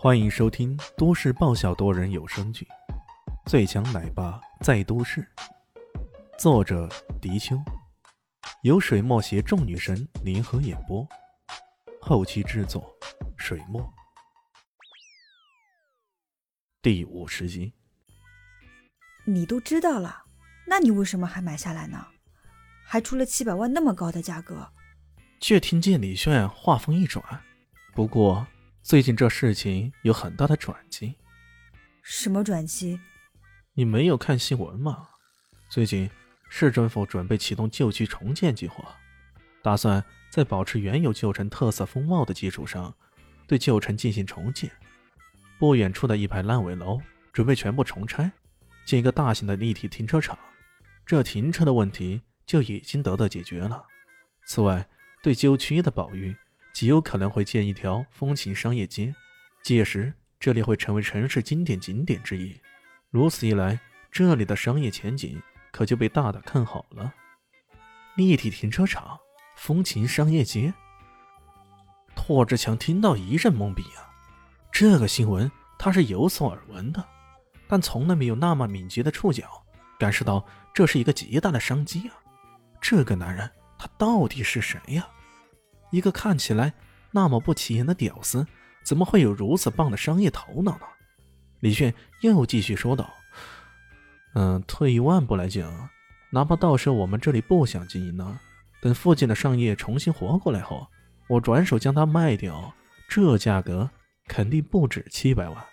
欢迎收听都市爆笑多人有声剧《最强奶爸在都市》，作者：迪秋，由水墨携众女神联合演播，后期制作：水墨。第五十集，你都知道了，那你为什么还买下来呢？还出了七百万那么高的价格？却听见李炫话锋一转，不过。最近这事情有很大的转机。什么转机？你没有看新闻吗？最近市政府准备启动旧区重建计划，打算在保持原有旧城特色风貌的基础上，对旧城进行重建。不远处的一排烂尾楼准备全部重拆，建一个大型的立体停车场。这停车的问题就已经得到解决了。此外，对旧区的保育。极有可能会建一条风情商业街，届时这里会成为城市经典景点之一。如此一来，这里的商业前景可就被大大看好了。立体停车场、风情商业街，拓志强听到一阵懵逼啊！这个新闻他是有所耳闻的，但从来没有那么敏捷的触角感受到这是一个极大的商机啊！这个男人他到底是谁呀？一个看起来那么不起眼的屌丝，怎么会有如此棒的商业头脑呢？李炫又继续说道：“嗯，退一万步来讲，哪怕到时候我们这里不想经营呢，等附近的商业重新活过来后，我转手将它卖掉，这价格肯定不止七百万，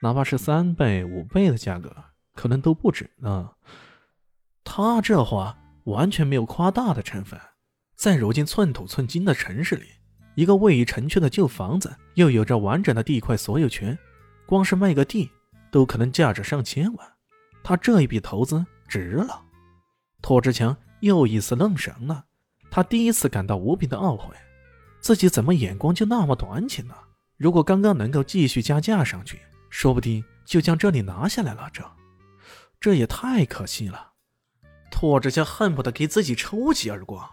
哪怕是三倍、五倍的价格，可能都不止呢。”他这话完全没有夸大的成分。在如今寸土寸金的城市里，一个位于城区的旧房子，又有着完整的地块所有权，光是卖个地都可能价值上千万。他这一笔投资值了。拓志强又一次愣神了，他第一次感到无比的懊悔，自己怎么眼光就那么短浅呢？如果刚刚能够继续加价上去，说不定就将这里拿下来了。这，这也太可惜了。拓志强恨不得给自己抽几耳光。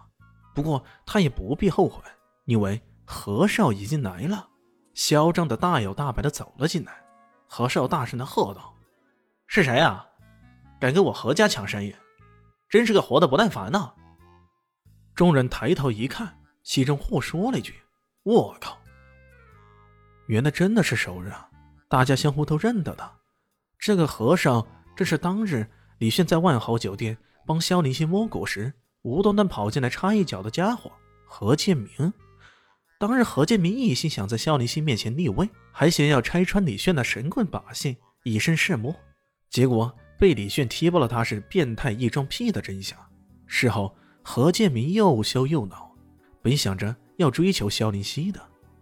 不过他也不必后悔，因为何少已经来了，嚣张的大摇大摆的走了进来。何少大声的喝道：“是谁啊？敢跟我何家抢生意？真是个活的不耐烦呐！”众人抬头一看，其中户说了一句：“我靠！”原来真的是熟人啊，大家相互都认得的。这个和尚正是当日李炫在万豪酒店帮萧林溪摸骨时。无端端跑进来插一脚的家伙何建明，当日何建明一心想在萧林熙面前立威，还想要拆穿李炫的神棍把戏，以身试魔，结果被李炫踢爆了他是变态异装癖的真相。事后何建明又羞又恼，本想着要追求萧林熙的，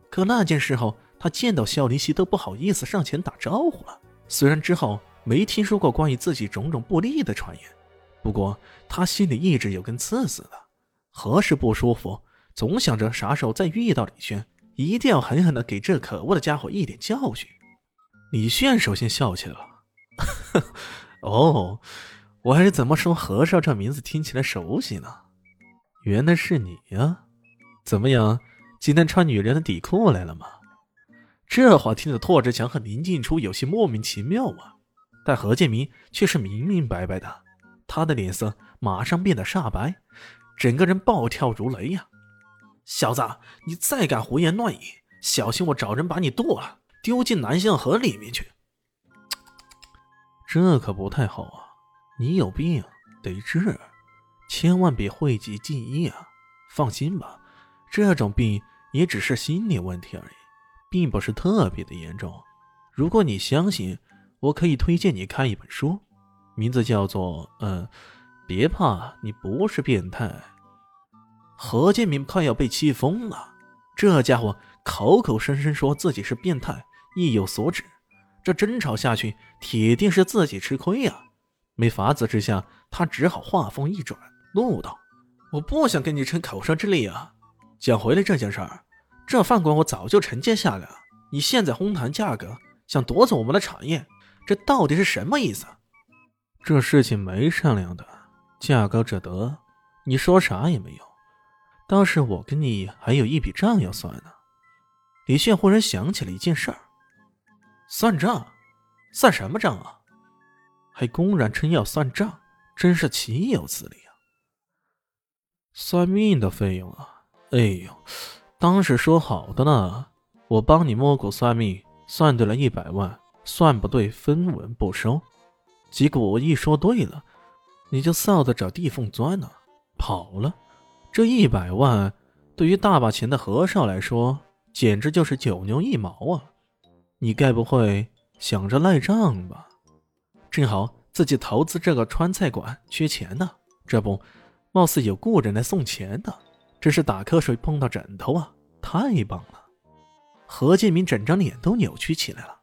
可那件事后他见到萧林熙都不好意思上前打招呼了。虽然之后没听说过关于自己种种不利的传言。不过他心里一直有根刺似的，何时不舒服，总想着啥时候再遇到李轩，一定要狠狠的给这可恶的家伙一点教训。李炫首先笑起来了，哦，我还是怎么说何少这名字听起来熟悉呢？原来是你呀！怎么样，今天穿女人的底裤来了吗？这话听得拓志强和林静初有些莫名其妙啊，但何建明却是明明白白的。他的脸色马上变得煞白，整个人暴跳如雷呀！小子，你再敢胡言乱语，小心我找人把你剁了，丢进南向河里面去！这可不太好啊！你有病得治，千万别讳疾忌医啊！放心吧，这种病也只是心理问题而已，并不是特别的严重。如果你相信，我可以推荐你看一本书。名字叫做嗯，别怕，你不是变态。何建明快要被气疯了，这家伙口口声声说自己是变态，意有所指，这争吵下去，铁定是自己吃亏呀。没法子之下，他只好话锋一转，怒道：“我不想跟你逞口舌之力啊！讲回来这件事儿，这饭馆我早就承接下来了，你现在哄抬价格，想夺走我们的产业，这到底是什么意思？”这事情没商量的，价高者得，你说啥也没有。倒是我跟你还有一笔账要算呢。李炫忽然想起了一件事儿，算账？算什么账啊？还公然称要算账，真是岂有此理啊！算命的费用啊！哎呦，当时说好的呢，我帮你摸骨算命，算对了一百万，算不对分文不收。结果我一说对了，你就臊得找地缝钻呢，跑了。这一百万对于大把钱的和尚来说，简直就是九牛一毛啊！你该不会想着赖账吧？正好自己投资这个川菜馆缺钱呢，这不，貌似有故人来送钱的。真是打瞌睡碰到枕头啊！太棒了！何建明整张脸都扭曲起来了。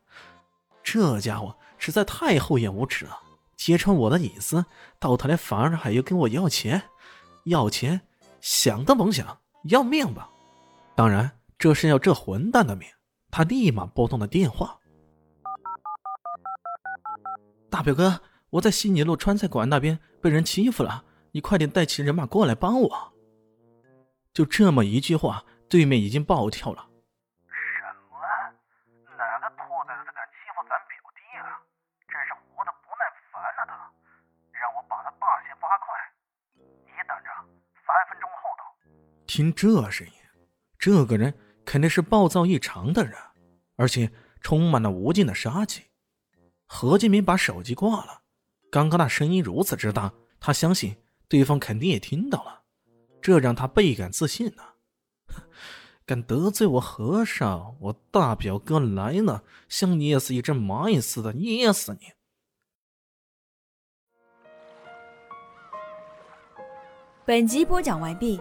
这家伙实在太厚颜无耻了，揭穿我的隐私，到头来反而还要跟我要钱，要钱想都甭想，要命吧！当然，这是要这混蛋的命。他立马拨通了电话：“大表哥，我在西尼路川菜馆那边被人欺负了，你快点带齐人马过来帮我。”就这么一句话，对面已经暴跳了。听这声音，这个人肯定是暴躁异常的人，而且充满了无尽的杀气。何建明把手机挂了。刚刚那声音如此之大，他相信对方肯定也听到了。这让他倍感自信呢。敢得罪我和尚，我大表哥来了，像捏死一只蚂蚁似的捏死你！本集播讲完毕，